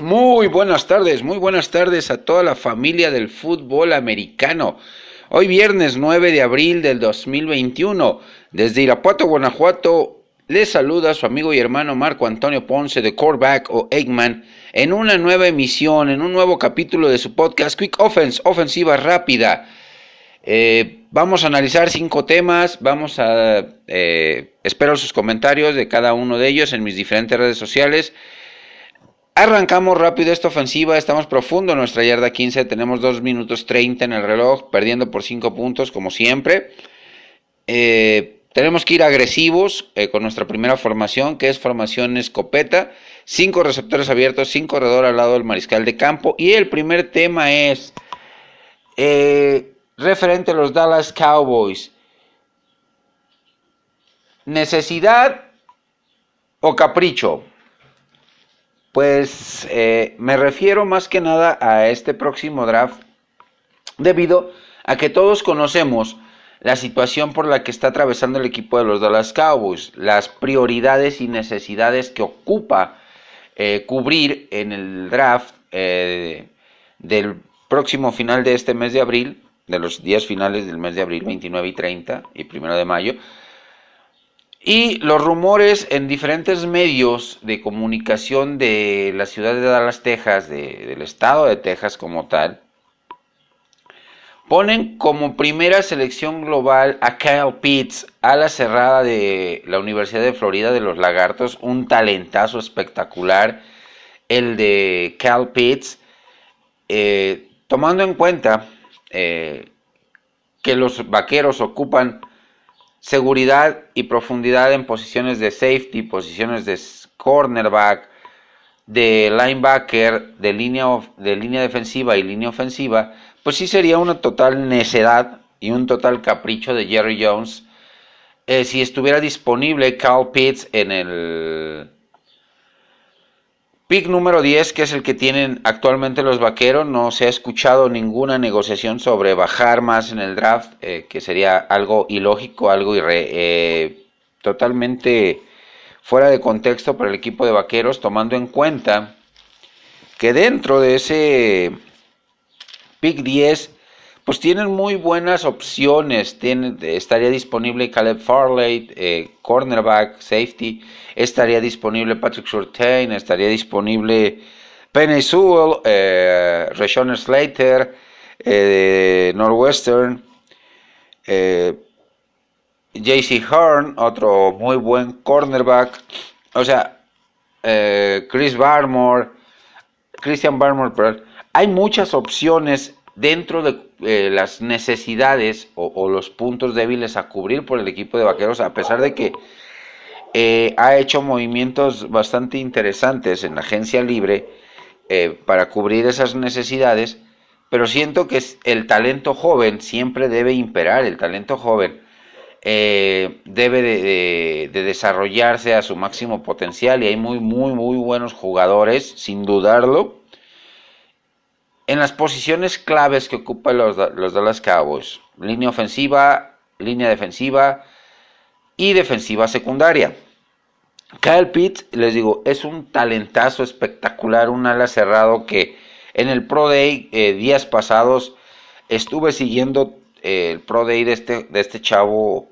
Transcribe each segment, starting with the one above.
Muy buenas tardes, muy buenas tardes a toda la familia del fútbol americano. Hoy viernes 9 de abril del 2021, desde Irapuato, Guanajuato, les saluda su amigo y hermano Marco Antonio Ponce de Coreback o Eggman en una nueva emisión, en un nuevo capítulo de su podcast Quick Offense, ofensiva rápida. Eh, vamos a analizar cinco temas, vamos a... Eh, espero sus comentarios de cada uno de ellos en mis diferentes redes sociales. Arrancamos rápido esta ofensiva, estamos profundo en nuestra yarda 15, tenemos 2 minutos 30 en el reloj, perdiendo por 5 puntos como siempre. Eh, tenemos que ir agresivos eh, con nuestra primera formación, que es formación escopeta, 5 receptores abiertos, 5 corredor al lado del mariscal de campo. Y el primer tema es eh, referente a los Dallas Cowboys. Necesidad o capricho. Pues eh, me refiero más que nada a este próximo draft debido a que todos conocemos la situación por la que está atravesando el equipo de los Dallas Cowboys, las prioridades y necesidades que ocupa eh, cubrir en el draft eh, del próximo final de este mes de abril, de los días finales del mes de abril, 29 y 30 y 1 de mayo, y los rumores en diferentes medios de comunicación de la ciudad de Dallas, Texas, del estado de Texas como tal, ponen como primera selección global a Kyle Pitts, a la cerrada de la Universidad de Florida de los Lagartos, un talentazo espectacular, el de Kyle Pitts, eh, tomando en cuenta eh, que los vaqueros ocupan seguridad y profundidad en posiciones de safety, posiciones de cornerback, de linebacker, de línea, de línea defensiva y línea ofensiva, pues sí sería una total necedad y un total capricho de Jerry Jones eh, si estuviera disponible Cal Pitts en el Pick número 10, que es el que tienen actualmente los vaqueros, no se ha escuchado ninguna negociación sobre bajar más en el draft, eh, que sería algo ilógico, algo eh, totalmente fuera de contexto para el equipo de vaqueros, tomando en cuenta que dentro de ese pick 10 pues tienen muy buenas opciones. estaría disponible Caleb Farley, eh, cornerback, safety. Estaría disponible Patrick Surtain. Estaría disponible Penny Sewell, eh, Slater, eh, Northwestern. Eh, JC Hearn, otro muy buen cornerback. O sea, eh, Chris Barmore, Christian Barmore, pero hay muchas opciones dentro de eh, las necesidades o, los puntos débiles a cubrir por el equipo de vaqueros, a pesar de que eh, ha hecho movimientos bastante interesantes en la agencia libre eh, para cubrir esas necesidades, pero siento que el talento joven siempre debe imperar, el talento joven debe de, de desarrollarse a su máximo potencial y hay muy, muy, muy buenos jugadores, sin dudarlo, en las posiciones claves que ocupan los, los Dallas Cowboys, línea ofensiva, línea defensiva y defensiva secundaria. Kyle Pitts, les digo, es un talentazo espectacular, un ala cerrado que en el Pro Day eh, días pasados estuve siguiendo eh, el Pro Day de este, de este chavo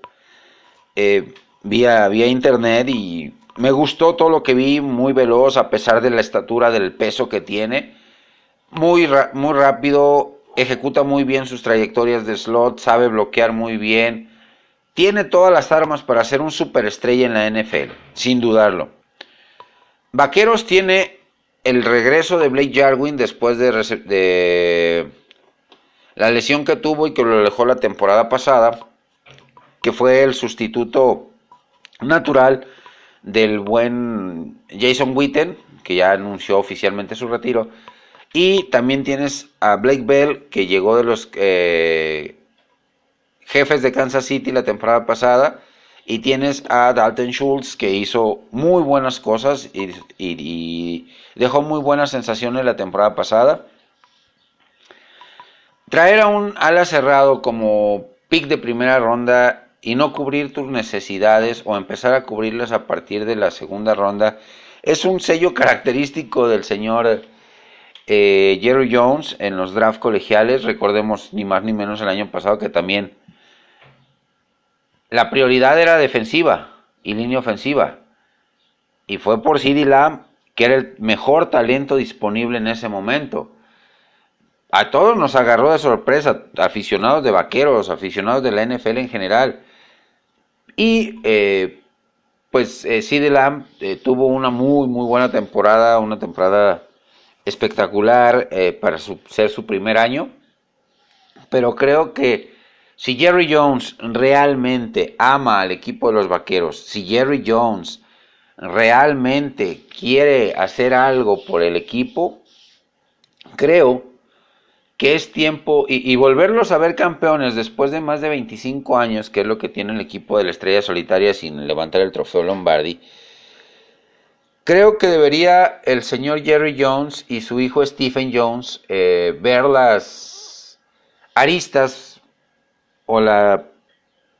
eh, vía, vía internet y me gustó todo lo que vi, muy veloz a pesar de la estatura, del peso que tiene muy, muy rápido, ejecuta muy bien sus trayectorias de slot, sabe bloquear muy bien. Tiene todas las armas para ser un superestrella en la NFL, sin dudarlo. Vaqueros tiene el regreso de Blake Jarwin después de, de la lesión que tuvo y que lo dejó la temporada pasada, que fue el sustituto natural del buen Jason Witten, que ya anunció oficialmente su retiro. Y también tienes a Blake Bell, que llegó de los eh, jefes de Kansas City la temporada pasada. Y tienes a Dalton Schultz, que hizo muy buenas cosas y, dejó muy buenas sensaciones la temporada pasada. Traer a un ala cerrado como pick de primera ronda y no cubrir tus necesidades o empezar a cubrirlas a partir de la segunda ronda es un sello característico del señor eh, Jerry Jones en los draft colegiales, recordemos ni más ni menos el año pasado que también la prioridad era defensiva y línea ofensiva. Y fue por CeeDee Lamb, que era el mejor talento disponible en ese momento. A todos nos agarró de sorpresa, aficionados de vaqueros, aficionados de la NFL en general. Y eh, pues eh, Lamb eh, tuvo una muy, muy buena temporada, una temporada espectacular eh, para ser su primer año. Pero creo que si Jerry Jones realmente ama al equipo de los Vaqueros, si Jerry Jones realmente quiere hacer algo por el equipo, creo que es tiempo y, volverlos a ver campeones después de más de 25 años, que es lo que tiene el equipo de la Estrella Solitaria sin levantar el trofeo Lombardi. Creo que debería el señor Jerry Jones y su hijo Stephen Jones eh, ver las aristas o la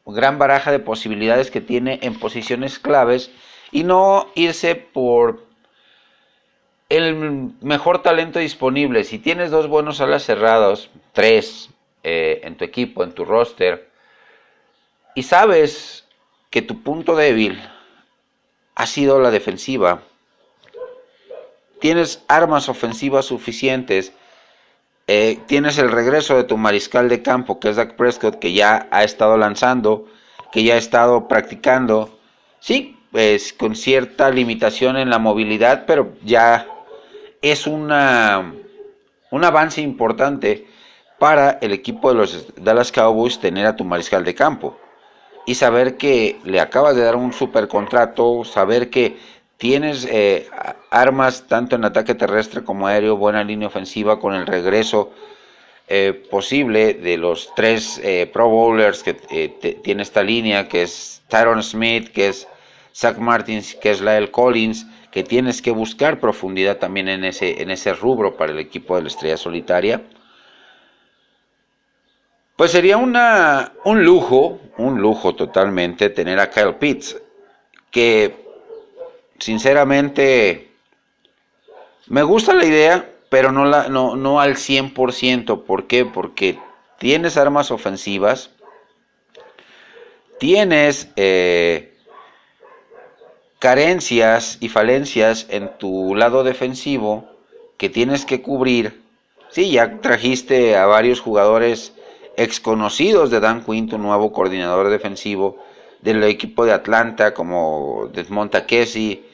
gran baraja de posibilidades que tiene en posiciones claves y no irse por el mejor talento disponible. Si tienes dos buenos alas cerrados, tres eh, en tu equipo, en tu roster, y sabes que tu punto débil ha sido la defensiva, tienes armas ofensivas suficientes eh, tienes el regreso de tu mariscal de campo, que es Dak Prescott, que ya ha estado lanzando, que ya ha estado practicando. Sí, pues con cierta limitación en la movilidad, pero ya es una, un avance importante para el equipo de los Dallas Cowboys tener a tu mariscal de campo. Y saber que le acabas de dar un super contrato, saber que Tienes eh, armas tanto en ataque terrestre como aéreo, buena línea ofensiva con el regreso eh, posible de los tres eh, Pro Bowlers que tiene esta línea, que es Tyron Smith, que es Zach Martins, que es Lyle Collins, que tienes que buscar profundidad también en ese, en ese rubro para el equipo de la Estrella Solitaria. Pues sería una, un lujo, un lujo totalmente tener a Kyle Pitts, que sinceramente, me gusta la idea, pero no, la, no, no al 100%. ¿Por qué? Porque tienes armas ofensivas, tienes eh, carencias y falencias en tu lado defensivo que tienes que cubrir. Sí, ya trajiste a varios jugadores exconocidos de Dan Quinn, tu nuevo coordinador defensivo del equipo de Atlanta, como Desmond Casey,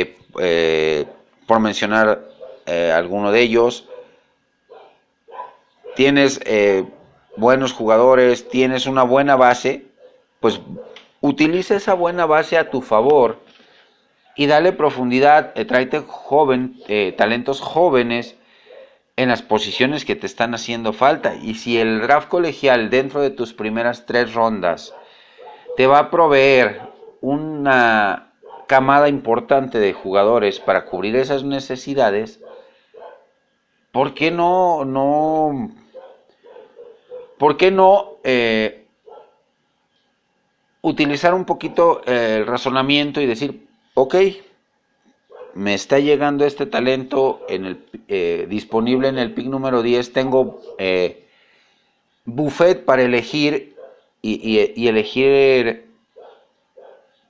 eh, eh, por mencionar eh, alguno de ellos. Tienes buenos jugadores, tienes una buena base, pues utiliza esa buena base a tu favor y dale profundidad, tráete joven, talentos jóvenes en las posiciones que te están haciendo falta. Y si el draft colegial dentro de tus primeras tres rondas te va a proveer una camada importante de jugadores para cubrir esas necesidades, ¿por qué no, no, por qué no eh, utilizar un poquito eh, el razonamiento y decir, ok, me está llegando este talento en el, eh, disponible en el pick número 10, tengo buffet para elegir y, y elegir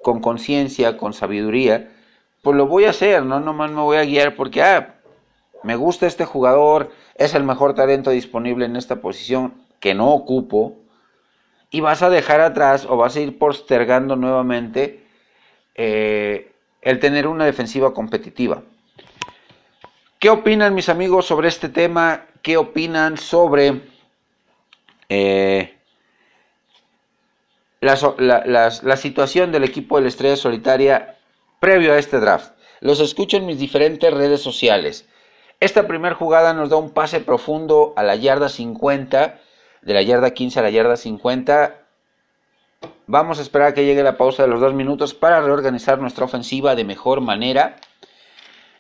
con conciencia, con sabiduría, pues lo voy a hacer, no nomás me voy a guiar porque, ah, me gusta este jugador, es el mejor talento disponible en esta posición que no ocupo, y vas a dejar atrás o vas a ir postergando nuevamente eh, el tener una defensiva competitiva. ¿Qué opinan mis amigos sobre este tema? ¿Qué opinan sobre eh, la, situación del equipo de la Estrella Solitaria previo a este draft. Los escucho en mis diferentes redes sociales. Esta primera jugada nos da un pase profundo a la yarda 50, de la yarda 15 a la yarda 50. Vamos a esperar a que llegue la pausa de los dos minutos para reorganizar nuestra ofensiva de mejor manera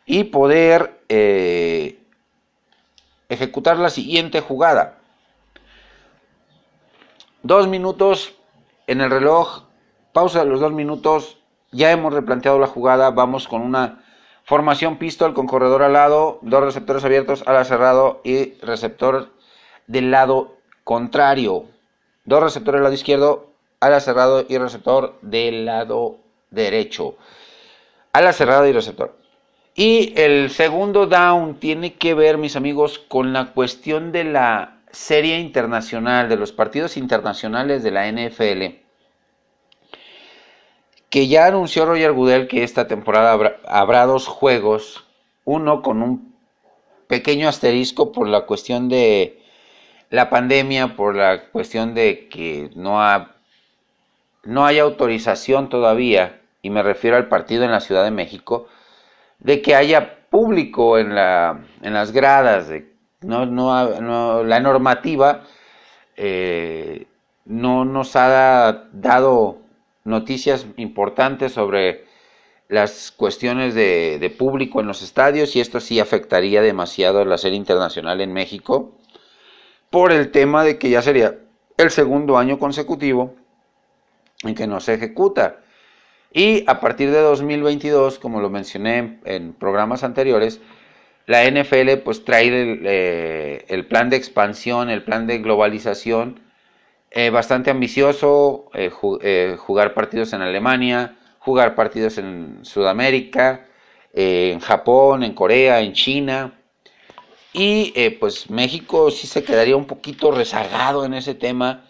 y poder eh, ejecutar la siguiente jugada. Dos minutos en el reloj, pausa de los dos minutos, ya hemos replanteado la jugada, vamos con una Formación pistol con corredor al lado, dos receptores abiertos, ala cerrado y receptor del lado contrario. Dos receptores del lado izquierdo, ala cerrado y receptor del lado derecho. Ala cerrado y receptor. Y el segundo down tiene que ver, mis amigos, con la cuestión de la serie internacional, de los partidos internacionales de la NFL que ya anunció Roger Goodell que esta temporada habrá, dos juegos, uno con un pequeño asterisco por la cuestión de la pandemia, por la cuestión de que no, ha, no hay autorización todavía, y me refiero al partido en la Ciudad de México, de que haya público en, la, en las gradas, de, no, no, la normativa eh, no nos ha dado noticias importantes sobre las cuestiones de, público en los estadios y esto sí afectaría demasiado la serie internacional en México por el tema de que ya sería el segundo año consecutivo en que no se ejecuta. Y a partir de 2022, como lo mencioné en programas anteriores, la NFL pues trae el, eh, el plan de expansión, el plan de globalización eh, bastante ambicioso, eh, jugar partidos en Alemania, jugar partidos en Sudamérica, en Japón, en Corea, en China. Y pues México sí se quedaría un poquito rezagado en ese tema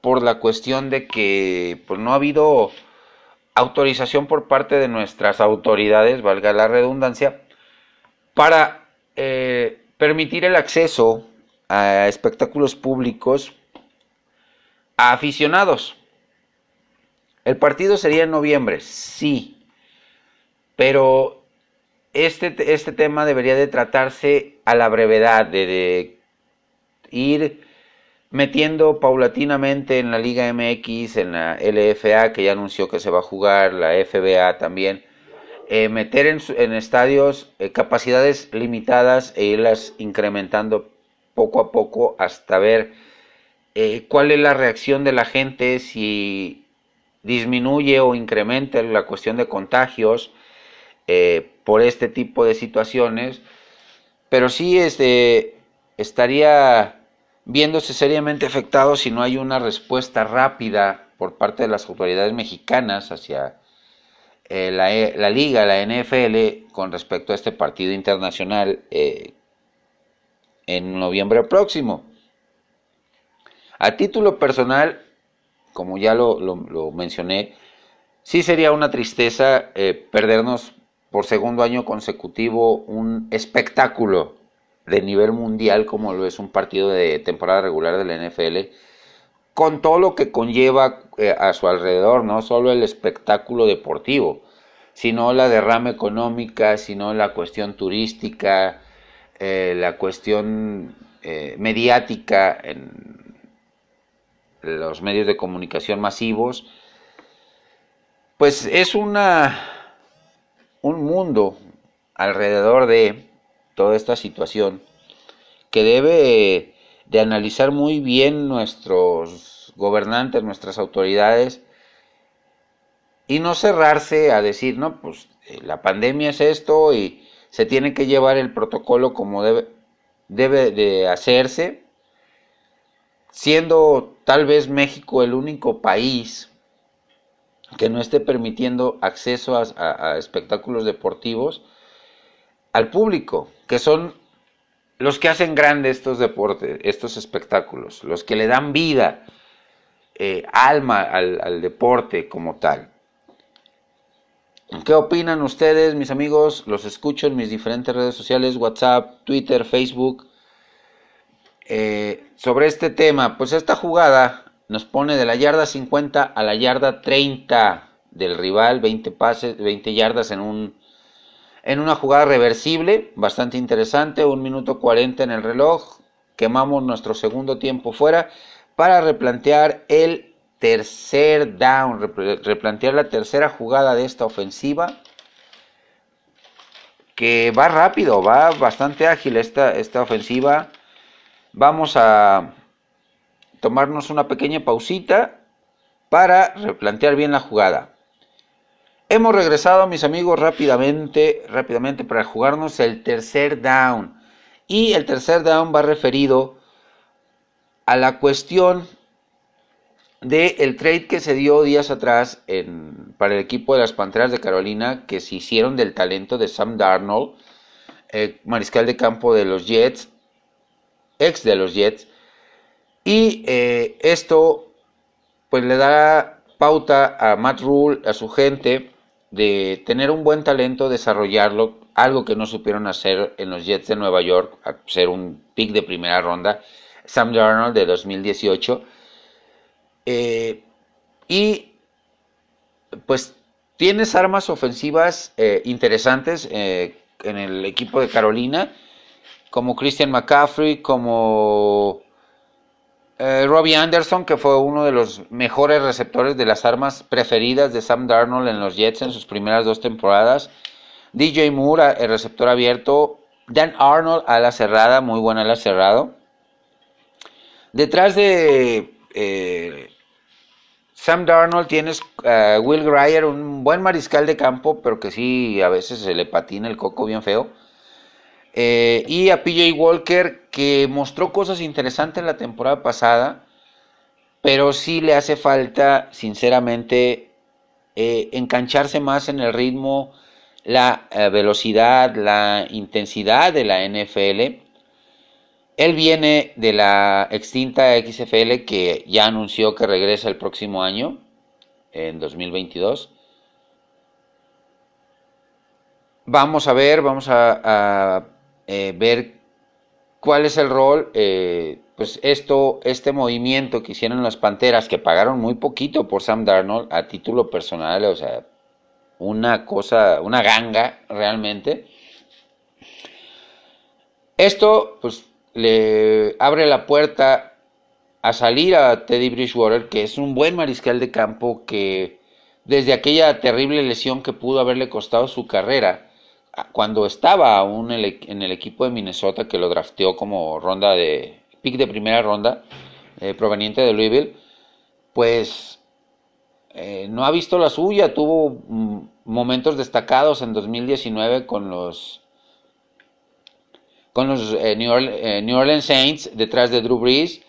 por la cuestión de que pues, no ha habido autorización por parte de nuestras autoridades, valga la redundancia, para permitir el acceso a espectáculos públicos a aficionados. El partido sería en noviembre, sí, pero este, este tema debería de tratarse a la brevedad, de, ir metiendo paulatinamente en la Liga MX, en la LFA, que ya anunció que se va a jugar, la FBA también, eh, meter en, estadios eh, capacidades limitadas e irlas incrementando poco a poco hasta ver eh, cuál es la reacción de la gente, si disminuye o incrementa la cuestión de contagios por este tipo de situaciones, pero sí este, estaría viéndose seriamente afectado si no hay una respuesta rápida por parte de las autoridades mexicanas hacia eh, la, la, liga, la NFL, con respecto a este partido internacional en noviembre próximo. A título personal, como ya lo, mencioné, sí sería una tristeza eh, perdernos por segundo año consecutivo un espectáculo de nivel mundial como lo es un partido de temporada regular de la NFL, con todo lo que conlleva eh, a su alrededor, no solo el espectáculo deportivo, sino la derrama económica, sino la cuestión turística, eh, la cuestión mediática en, los medios de comunicación masivos, pues es una un mundo alrededor de toda esta situación que debe de analizar muy bien nuestros gobernantes, nuestras autoridades y no cerrarse a decir, no, pues eh, la pandemia es esto y se tiene que llevar el protocolo como debe, debe de hacerse siendo tal vez México el único país que no esté permitiendo acceso a, espectáculos deportivos al público, que son los que hacen grandes estos deportes, estos espectáculos, los que le dan vida, eh, alma al, al deporte como tal. ¿Qué opinan ustedes, mis amigos? Los escucho en mis diferentes redes sociales, WhatsApp, Twitter, Facebook. Eh, sobre este tema, pues esta jugada nos pone de la yarda 50 a la yarda 30 del rival, 20 pases, 20 yardas en un en una jugada reversible, bastante interesante, un minuto 40 en el reloj, quemamos nuestro segundo tiempo fuera para replantear el tercer down, replantear la tercera jugada de esta ofensiva que va rápido, va bastante ágil esta, esta ofensiva vamos a tomarnos una pequeña pausita para replantear bien la jugada. Hemos regresado, mis amigos, rápidamente, rápidamente para jugarnos el tercer down. Y el tercer down va referido a la cuestión del el trade que se dio días atrás para el equipo de las Panteras de Carolina, que se hicieron del talento de Sam Darnold, eh, mariscal de campo de los Jets, ex de los Jets. Y eh, esto pues le da pauta a Matt Rule, a su gente, de tener un buen talento, desarrollarlo, algo que no supieron hacer en los Jets de Nueva York, ser un pick de primera ronda, Sam Darnold de 2018. Eh, y pues tienes armas ofensivas eh, interesantes eh, en el equipo de Carolina, como Christian McCaffrey, como eh, Robbie Anderson, que fue uno de los mejores receptores de las armas preferidas de Sam Darnold en los Jets en sus primeras dos temporadas. DJ Moore, el receptor abierto. Dan Arnold, a la cerrada, muy buena la cerrado. Detrás de eh, Sam Darnold tienes Will Grier, un buen mariscal de campo, pero que sí a veces se le patina el coco bien feo. Eh, y a PJ Walker, que mostró cosas interesantes la temporada pasada, pero sí le hace falta, sinceramente, eh, engancharse más en el ritmo, la eh, velocidad, la intensidad de la NFL. Él viene de la extinta XFL que ya anunció que regresa el próximo año, en 2022. Vamos a ver, vamos a eh, ver cuál es el rol, eh, pues esto, este movimiento que hicieron las Panteras, que pagaron muy poquito por Sam Darnold a título personal, o sea, una cosa, una ganga realmente. Esto, pues, le abre la puerta a salir a Teddy Bridgewater, que es un buen mariscal de campo que desde aquella terrible lesión que pudo haberle costado su carrera, cuando estaba aún en el equipo de Minnesota, que lo drafteó como ronda de pick de primera ronda, eh, proveniente de Louisville, pues eh, no ha visto la suya, tuvo mm, momentos destacados en 2019 con los con los eh, New, Orleans, Saints detrás de Drew Brees,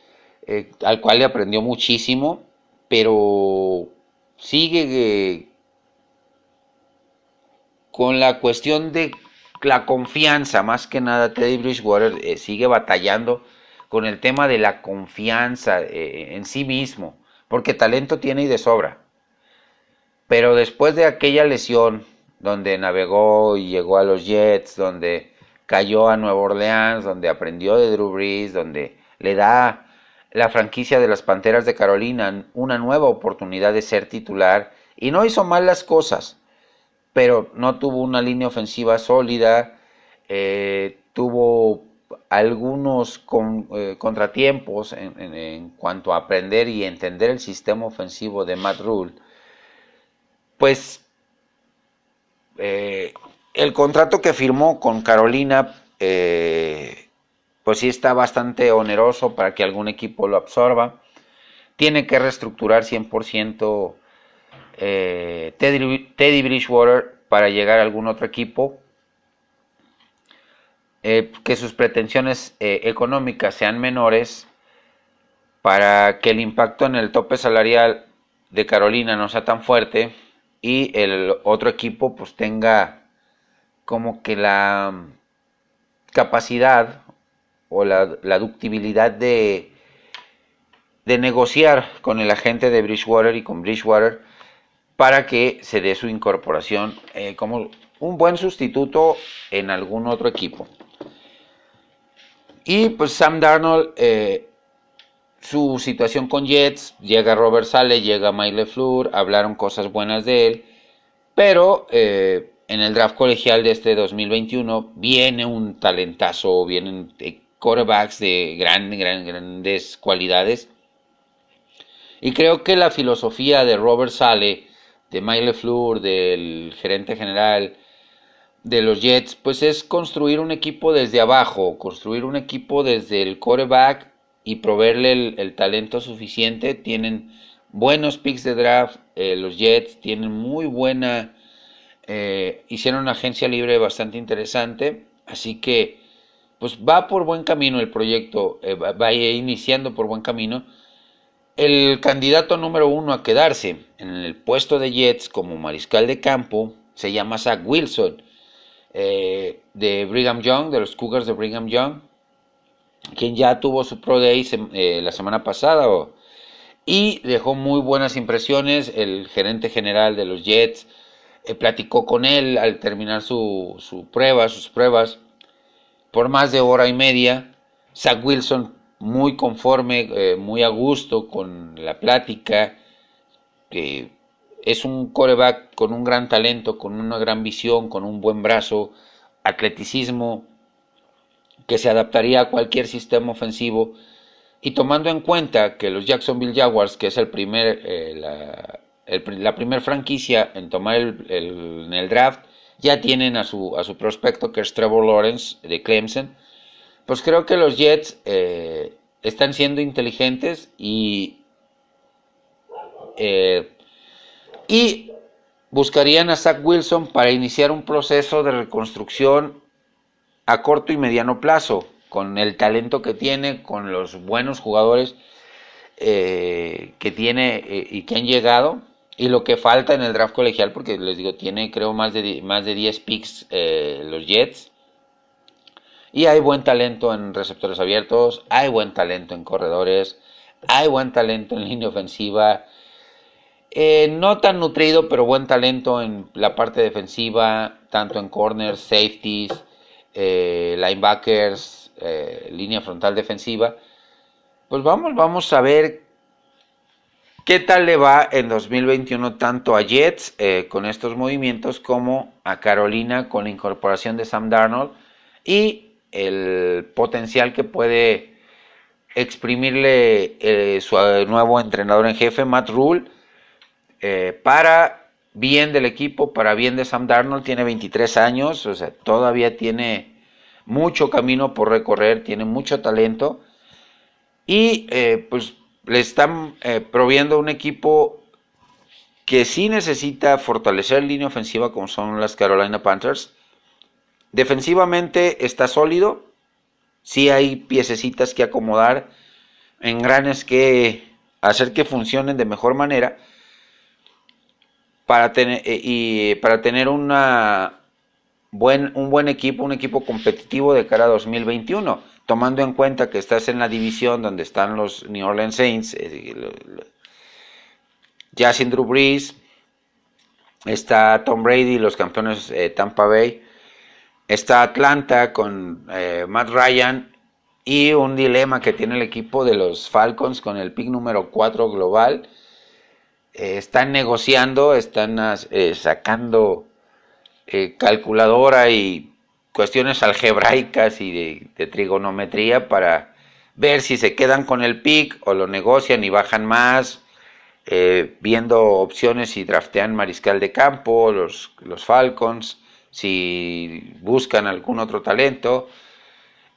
al cual le aprendió muchísimo, pero sigue con la cuestión de la confianza, más que nada Teddy Bridgewater eh, sigue batallando con el tema de la confianza eh, en sí mismo, porque talento tiene y de sobra. Pero después de aquella lesión donde navegó y llegó a los Jets, donde cayó a Nueva Orleans, donde aprendió de Drew Brees, donde le da la franquicia de las Panteras de Carolina una nueva oportunidad de ser titular y no hizo mal las cosas pero no tuvo una línea ofensiva sólida, eh, tuvo algunos eh, contratiempos en, cuanto a aprender y entender el sistema ofensivo de Matt Rule, pues eh, el contrato que firmó con Carolina, pues sí está bastante oneroso para que algún equipo lo absorba. Tiene que reestructurar 100% eh, Teddy, Bridgewater para llegar a algún otro equipo, eh, que sus pretensiones eh, económicas sean menores para que el impacto en el tope salarial de Carolina no sea tan fuerte y el otro equipo pues tenga como que la capacidad o la, la ductibilidad de negociar con el agente de Bridgewater y con Bridgewater para que se dé su incorporación eh, como un buen sustituto en algún otro equipo. Y pues Sam Darnold, eh, su situación con Jets, llega Robert Sale, llega Mike LeFleur, hablaron cosas buenas de él, pero eh, en el draft colegial de este 2021 viene un talentazo, vienen quarterbacks de grandes, grandes cualidades. Y creo que la filosofía de Robert Sale de Mike Fleur, del gerente general de los Jets, pues es construir un equipo desde abajo, construir un equipo desde el quarterback y proveerle el, talento suficiente. Tienen buenos picks de draft, eh, los Jets tienen muy buena eh, hicieron una agencia libre bastante interesante, así que pues va por buen camino el proyecto, eh, va iniciando por buen camino. El candidato número uno a quedarse en el puesto de Jets como mariscal de campo se llama Zach Wilson, eh, de Brigham Young, de los Cougars de Brigham Young, quien ya tuvo su Pro Day eh, la semana pasada y dejó muy buenas impresiones. El gerente general de los Jets platicó con él al terminar su prueba, sus pruebas por más de hora y media. Zach Wilson muy conforme, eh, muy a gusto con la plática. es un coreback con un gran talento, con una gran visión, con un buen brazo, atleticismo, que se adaptaría a cualquier sistema ofensivo. Y tomando en cuenta que los Jacksonville Jaguars, que es el primer, eh, la, primera franquicia en tomar el, en el draft, ya tienen a su, a su prospecto que es Trevor Lawrence de Clemson, pues creo que los Jets eh, están siendo inteligentes y, eh, y buscarían a Zach Wilson para iniciar un proceso de reconstrucción a corto y mediano plazo, con el talento que tiene, con los buenos jugadores eh, que tiene y que han llegado y lo que falta en el draft colegial, porque les digo, tiene creo más de, más de 10 picks eh, los Jets. Y hay buen talento en receptores abiertos, hay buen talento en corredores, hay buen talento en línea ofensiva. Eh, no tan nutrido, pero buen talento en la parte defensiva, tanto en corners, safeties, eh, linebackers, línea frontal defensiva. Pues vamos, vamos a ver ¿Qué tal le va en 2021 tanto a Jets eh, con estos movimientos como a Carolina con la incorporación de Sam Darnold y el potencial que puede exprimirle eh, su nuevo entrenador en jefe, Matt Rule, eh, para bien del equipo, para bien de Sam Darnold, tiene 23 años, o sea, todavía tiene mucho camino por recorrer, tiene mucho talento y pues le están eh, proviendo un equipo que sí necesita fortalecer línea ofensiva como son las Carolina Panthers. Defensivamente está sólido, sí hay piececitas que acomodar, engranes que hacer que funcionen de mejor manera para tener, eh, y para tener una buen, un buen equipo, un equipo competitivo de cara a 2021 tomando en cuenta que estás en la división donde están los New Orleans Saints, eh, ya sin Drew Brees, está Tom Brady, los campeones eh, Tampa Bay, está Atlanta con eh, Matt Ryan y un dilema que tiene el equipo de los Falcons con el pick número 4 global. están negociando, están sacando calculadora y cuestiones algebraicas y de, trigonometría para ver si se quedan con el pick o lo negocian y bajan más, eh, viendo opciones si draftean mariscal de campo, los, los Falcons, si buscan algún otro talento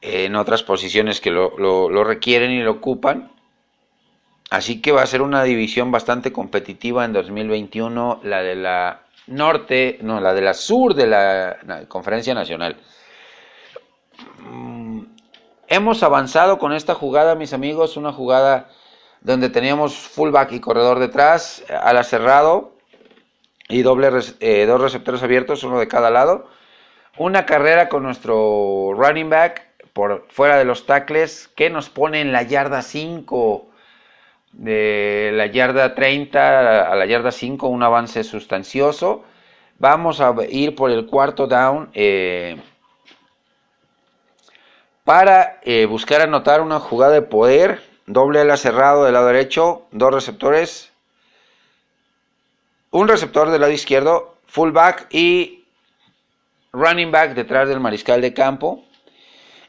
en otras posiciones que lo, requieren y lo ocupan. Así que va a ser una división bastante competitiva en 2021, la de la norte, no, la de la sur de la Conferencia Nacional. Mm, hemos avanzado con esta jugada, mis amigos, una jugada donde teníamos fullback y corredor detrás, ala cerrado y doble, eh, dos receptores abiertos, uno de cada lado. Una carrera con nuestro running back por fuera de los tackles que nos pone en la yarda 5 de la yarda 30 a la yarda 5, un avance sustancioso. Vamos a ir por el cuarto down eh, para eh, buscar anotar una jugada de poder. Doble ala cerrado del lado derecho, dos receptores. Un receptor del lado izquierdo, fullback y running back detrás del mariscal de campo.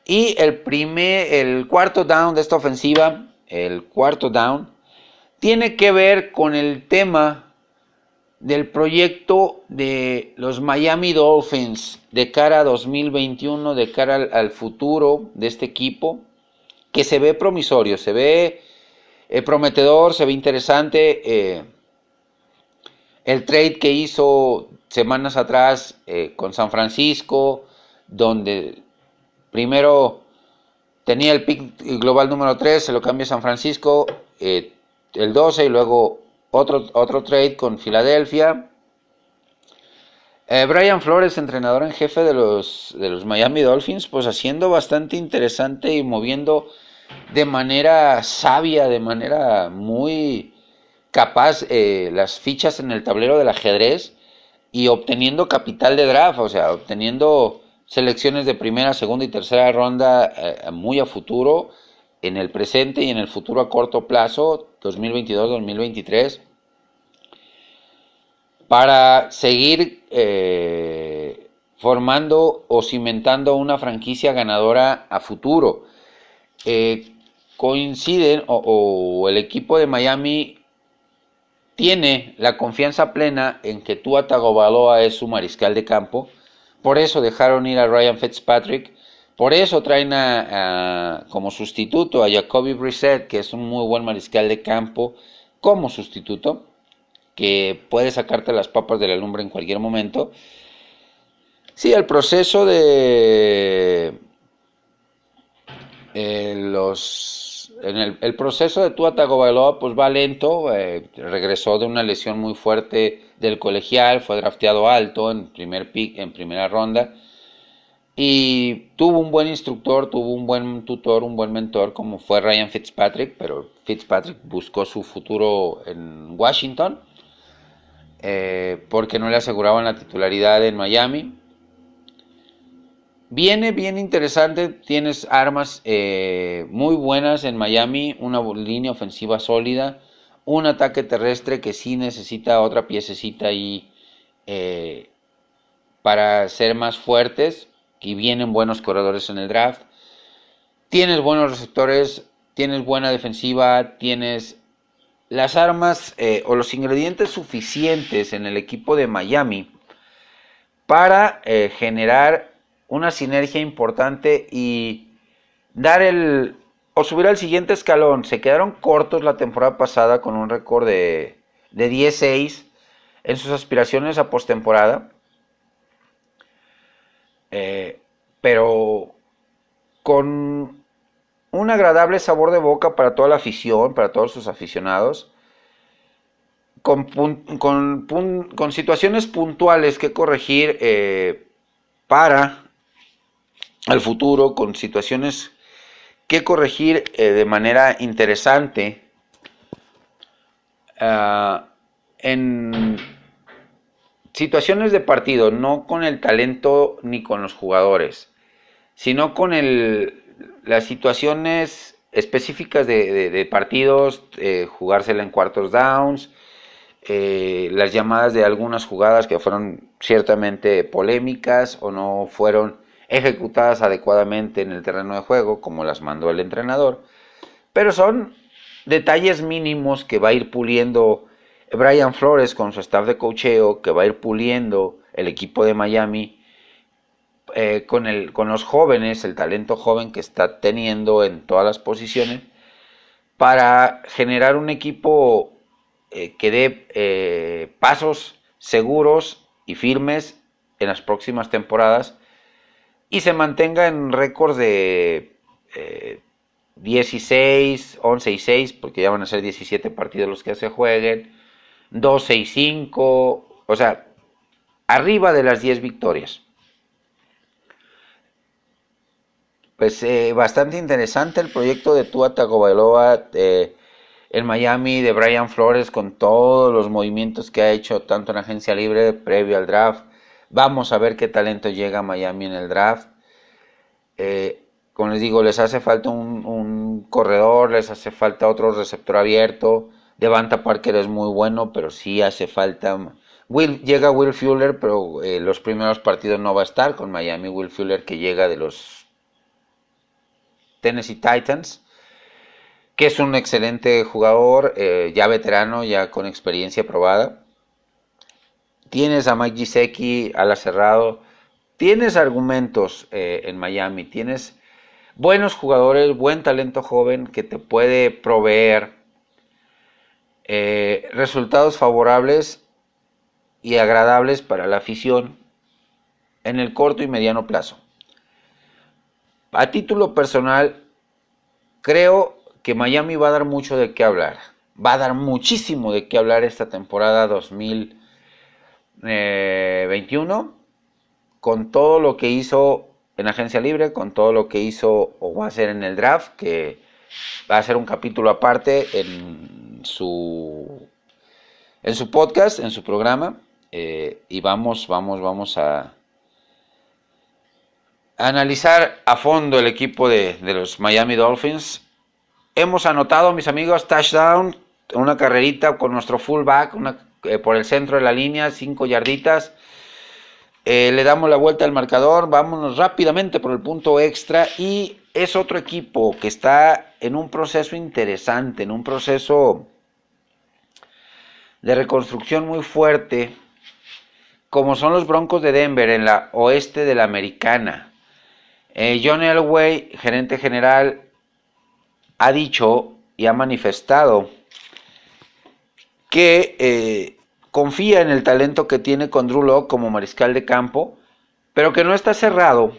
Y el primer, el cuarto down de esta ofensiva, el cuarto down, tiene que ver con el tema del proyecto de los Miami Dolphins de cara a 2021, de cara al, futuro de este equipo, que se ve promisorio, se ve eh, prometedor, se ve interesante. Eh, El trade que hizo semanas atrás eh, con San Francisco, donde primero tenía el pick global número 3, se lo cambia a San Francisco, eh, el 12 y luego otro, otro trade con Filadelfia. Eh, Brian Flores, entrenador en jefe de los, de los Miami Dolphins, pues haciendo bastante interesante y moviendo de manera sabia, de manera muy capaz eh, las fichas en el tablero del ajedrez y obteniendo capital de draft, o sea, obteniendo selecciones de primera, segunda y tercera ronda eh, muy a futuro, en el presente y en el futuro a corto plazo, 2022-2023, para seguir eh, formando o cimentando una franquicia ganadora a futuro. coinciden o, o el equipo de Miami tiene la confianza plena en que Tua Tagovailoa es su mariscal de campo. Por eso dejaron ir a Ryan Fitzpatrick. Por eso traen a, como sustituto a Jacoby Brissett, que es un muy buen mariscal de campo, como sustituto, que puede sacarte las papas de la lumbre en cualquier momento. Sí, el proceso de eh, los en el, proceso de Tua Tagovailoa pues va lento, eh, regresó de una lesión muy fuerte del colegial, fue drafteado alto en primer pick, en primera ronda y tuvo un buen instructor, tuvo un buen tutor, un buen mentor como fue Ryan Fitzpatrick, pero Fitzpatrick buscó su futuro en Washington eh, porque no le aseguraban la titularidad en Miami Viene bien interesante, tienes armas eh, muy buenas en Miami, una línea ofensiva sólida, un ataque terrestre que sí necesita otra piececita ahí eh, para ser más fuertes, y vienen buenos corredores en el draft. Tienes buenos receptores, tienes buena defensiva, tienes las armas eh, o los ingredientes suficientes en el equipo de Miami para generar una sinergia importante y dar el o subir al siguiente escalón. Se quedaron cortos la temporada pasada con un récord de, de 10-6 en sus aspiraciones a postemporada. Eh, pero con un agradable sabor de boca para toda la afición, para todos sus aficionados. Con, con, situaciones puntuales que corregir eh, para al futuro con situaciones que corregir eh, de manera interesante ah, en situaciones de partido, no con el talento ni con los jugadores, sino con el, las situaciones específicas de, partidos, eh, jugársela en cuartos downs, eh, las llamadas de algunas jugadas que fueron ciertamente polémicas o no fueron ejecutadas adecuadamente en el terreno de juego, como las mandó el entrenador, pero son detalles mínimos que va a ir puliendo Brian Flores con su staff de cocheo, que va a ir puliendo el equipo de Miami eh, con, el, con los jóvenes, el talento joven que está teniendo en todas las posiciones, para generar un equipo eh, que dé eh, pasos seguros y firmes en las próximas temporadas y se mantenga en récord de 16, 11 y 6, porque ya van a ser 17 partidos los que se jueguen, 12 y 5, o sea, arriba de las 10 victorias. Pues eh, bastante interesante el proyecto de Tua Tagovailoa eh, en Miami, de Brian Flores, con todos los movimientos que ha hecho tanto en agencia libre previo al draft, Vamos a ver qué talento llega a Miami en el draft. Eh, como les digo, les hace falta un, corredor, les hace falta otro receptor abierto. Devanta Parker es muy bueno, pero sí hace falta. Llega Will Fuller, pero eh, los primeros partidos no va a estar con Miami. Will Fuller que llega de los Tennessee Titans, que es un excelente jugador, eh, ya veterano, ya con experiencia probada. Tienes a Mike Gisecki la cerrado. Tienes argumentos eh, en Miami. Tienes buenos jugadores, buen talento joven que te puede proveer eh, resultados favorables y agradables para la afición en el corto y mediano plazo. A título personal, creo que Miami va a dar mucho de qué hablar. Va a dar muchísimo de qué hablar esta temporada 2021 con todo lo que hizo en agencia libre, con todo lo que hizo o va a hacer en el draft, que va a ser un capítulo aparte en su en su podcast, en su programa, eh, y vamos, vamos, vamos a, analizar a fondo el equipo de, los Miami Dolphins. Hemos anotado, mis amigos, touchdown, una carrerita con nuestro fullback una, eh, por el centro de la línea, cinco yarditas. Eh, le damos la vuelta al marcador, vámonos rápidamente por el punto extra y es otro equipo que está en un proceso interesante, en un proceso de reconstrucción muy fuerte, como son los Broncos de Denver en la oeste de la Americana. Eh, John Elway, gerente general, ha dicho y ha manifestado que eh, confía en el talento que tiene con Drew Locke como mariscal de campo, pero que no está cerrado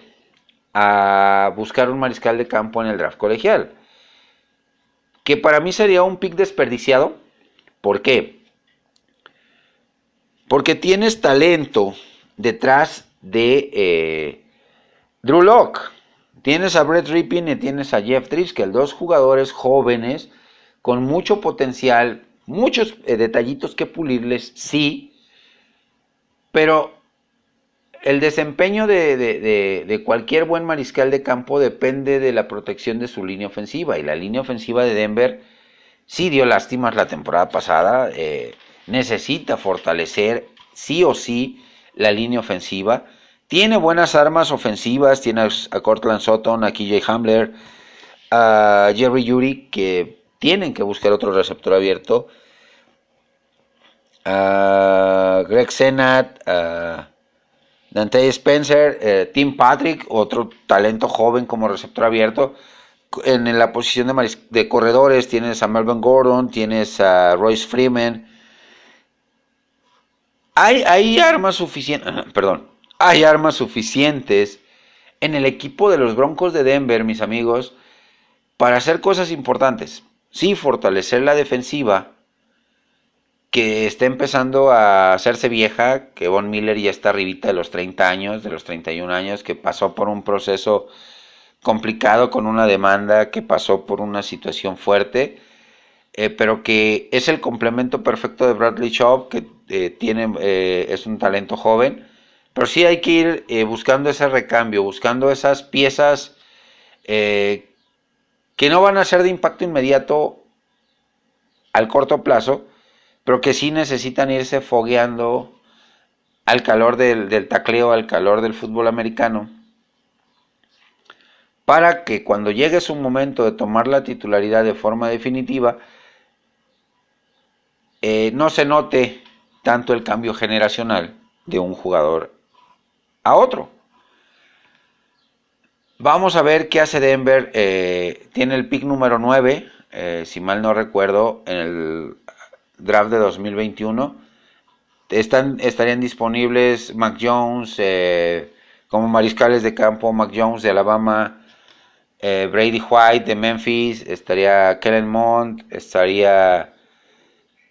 a buscar un mariscal de campo en el draft colegial. Que para mí sería un pick desperdiciado. ¿Por qué? Porque tienes talento detrás de eh, Drew Locke. Tienes a Brett Rippin y tienes a Jeff Driscoll, dos jugadores jóvenes con mucho potencial, muchos eh, detallitos que pulirles, sí, pero el desempeño de, cualquier buen mariscal de campo depende de la protección de su línea ofensiva y la línea ofensiva de Denver sí dio lástimas la temporada pasada, eh, necesita fortalecer sí o sí la línea ofensiva tiene buenas armas ofensivas, tiene a Cortland Sutton, a KJ Hamler, a Jerry Yuri, que tienen que buscar otro receptor abierto. A Greg Senat, a Dante Spencer, eh, Tim Patrick, otro talento joven como receptor abierto. En, la posición de, corredores tienes a Melvin Gordon, tienes a Royce Freeman. Hay armas suficientes, perdón, hay armas suficientes en el equipo de los Broncos de Denver, mis amigos, para hacer cosas importantes. Sí, fortalecer la defensiva, que está empezando a hacerse vieja, que Von Miller ya está arribita de los 30 años, de los 31 años, que pasó por un proceso complicado con una demanda, que pasó por una situación fuerte, eh, pero que es el complemento perfecto de Bradley Shaw, que eh, tiene, eh, es un talento joven pero sí hay que ir eh, buscando ese recambio, buscando esas piezas que no van a ser de impacto inmediato al corto plazo, pero que sí necesitan irse fogueando al calor del, del tacleo, al calor del fútbol americano, para que cuando llegue su momento de tomar la titularidad de forma definitiva, eh, no se note tanto el cambio generacional de un jugador a otro. Vamos a ver qué hace Denver. Eh, tiene el pick número 9, eh, si mal no recuerdo, en el draft de 2021. Están, estarían disponibles Mac Jones eh, como mariscales de campo, Mac Jones de Alabama, Brady White de Memphis, estaría Kellen Mond, estaría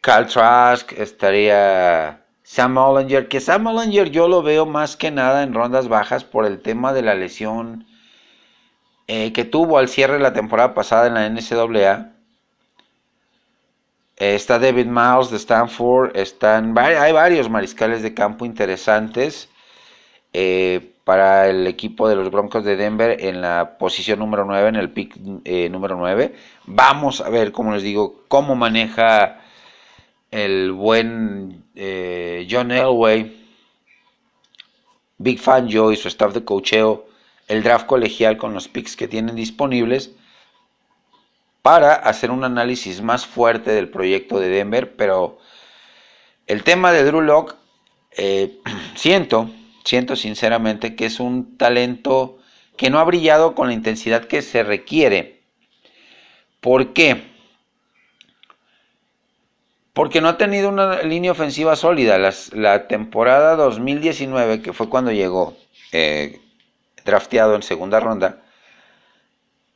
Cal Trask, estaría Sam Ollinger, que Sam Ollinger yo lo veo más que nada en rondas bajas por el tema de la lesión eh, que tuvo al cierre de la temporada pasada en la NCAA. Eh, está David Miles de Stanford, están, hay varios mariscales de campo interesantes eh, para el equipo de los Broncos de Denver en la posición número 9, en el pick número 9. Vamos a ver, como les digo, cómo maneja el buen John Elway, Big Fan Joe y su staff de cocheo el draft colegial con los picks que tienen disponibles para hacer un análisis más fuerte del proyecto de Denver, pero el tema de Drew Locke, eh, siento, siento sinceramente que es un talento que no ha brillado con la intensidad que se requiere. ¿Por qué? porque no ha tenido una línea ofensiva sólida. la temporada 2019, que fue cuando llegó, eh, drafteado en segunda ronda,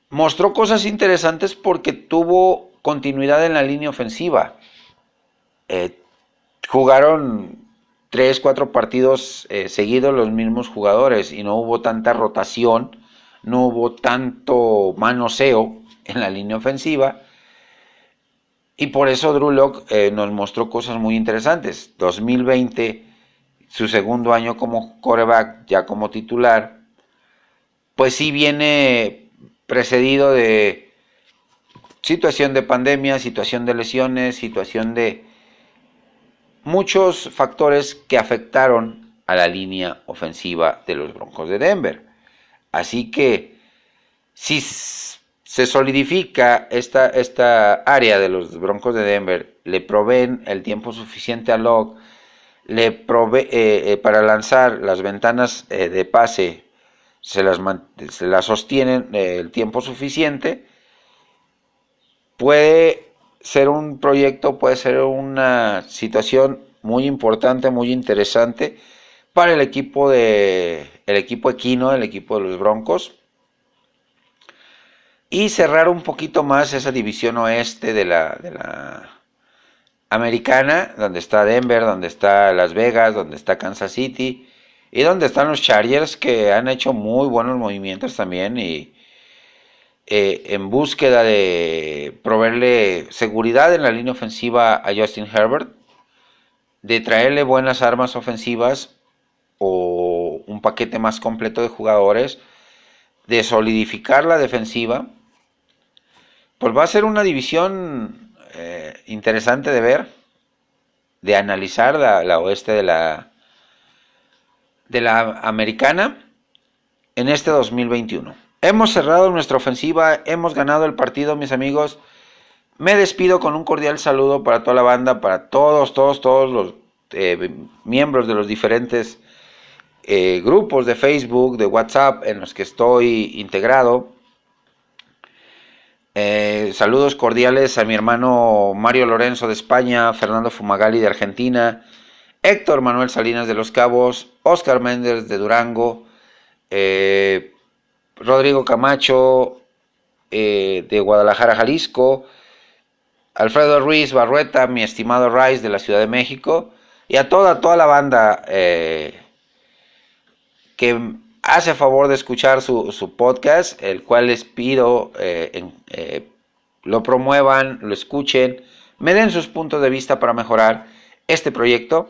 mostró cosas interesantes porque tuvo continuidad en la línea ofensiva. Eh, jugaron tres, cuatro partidos eh, seguidos los mismos jugadores y no hubo tanta rotación, no hubo tanto manoseo en la línea ofensiva y por eso Drew eh, nos mostró cosas muy interesantes. 2020, su segundo año como coreback, ya como titular, pues sí viene precedido de situación de pandemia, situación de lesiones, situación de muchos factores que afectaron a la línea ofensiva de los Broncos de Denver. Así que si se solidifica esta, esta área de los Broncos de Denver, le proveen el tiempo suficiente a Locke, le provee eh, eh, para lanzar las ventanas eh, de pase, se las, se las sostienen el tiempo suficiente, puede ser un proyecto, puede ser una situación muy importante, muy interesante para el equipo de el equipo equino, el equipo de los Broncos. Y cerrar un poquito más esa división oeste de la, de la americana, donde está Denver, donde está Las Vegas, donde está Kansas City y donde están los Chargers que han hecho muy buenos movimientos también y eh, en búsqueda de proveerle seguridad en la línea ofensiva a Justin Herbert, de traerle buenas armas ofensivas o un paquete más completo de jugadores, de solidificar la defensiva pues va a ser una división eh, interesante de ver, de analizar la, oeste de la, de la americana en este 2021. Hemos cerrado nuestra ofensiva, hemos ganado el partido, mis amigos. Me despido con un cordial saludo para toda la banda, para todos, todos, todos los eh, miembros de los diferentes eh, grupos de Facebook, de WhatsApp en los que estoy integrado. Eh, saludos cordiales a mi hermano Mario Lorenzo de España, Fernando Fumagali de Argentina, Héctor Manuel Salinas de Los Cabos, Oscar Méndez de Durango, eh, Rodrigo Camacho eh, de Guadalajara, Jalisco, Alfredo Ruiz Barrueta, mi estimado Rice de la Ciudad de México, y a toda, toda la banda que hace favor de escuchar su, podcast, el cual les pido eh, eh, lo promuevan, lo escuchen, me den sus puntos de vista para mejorar este proyecto.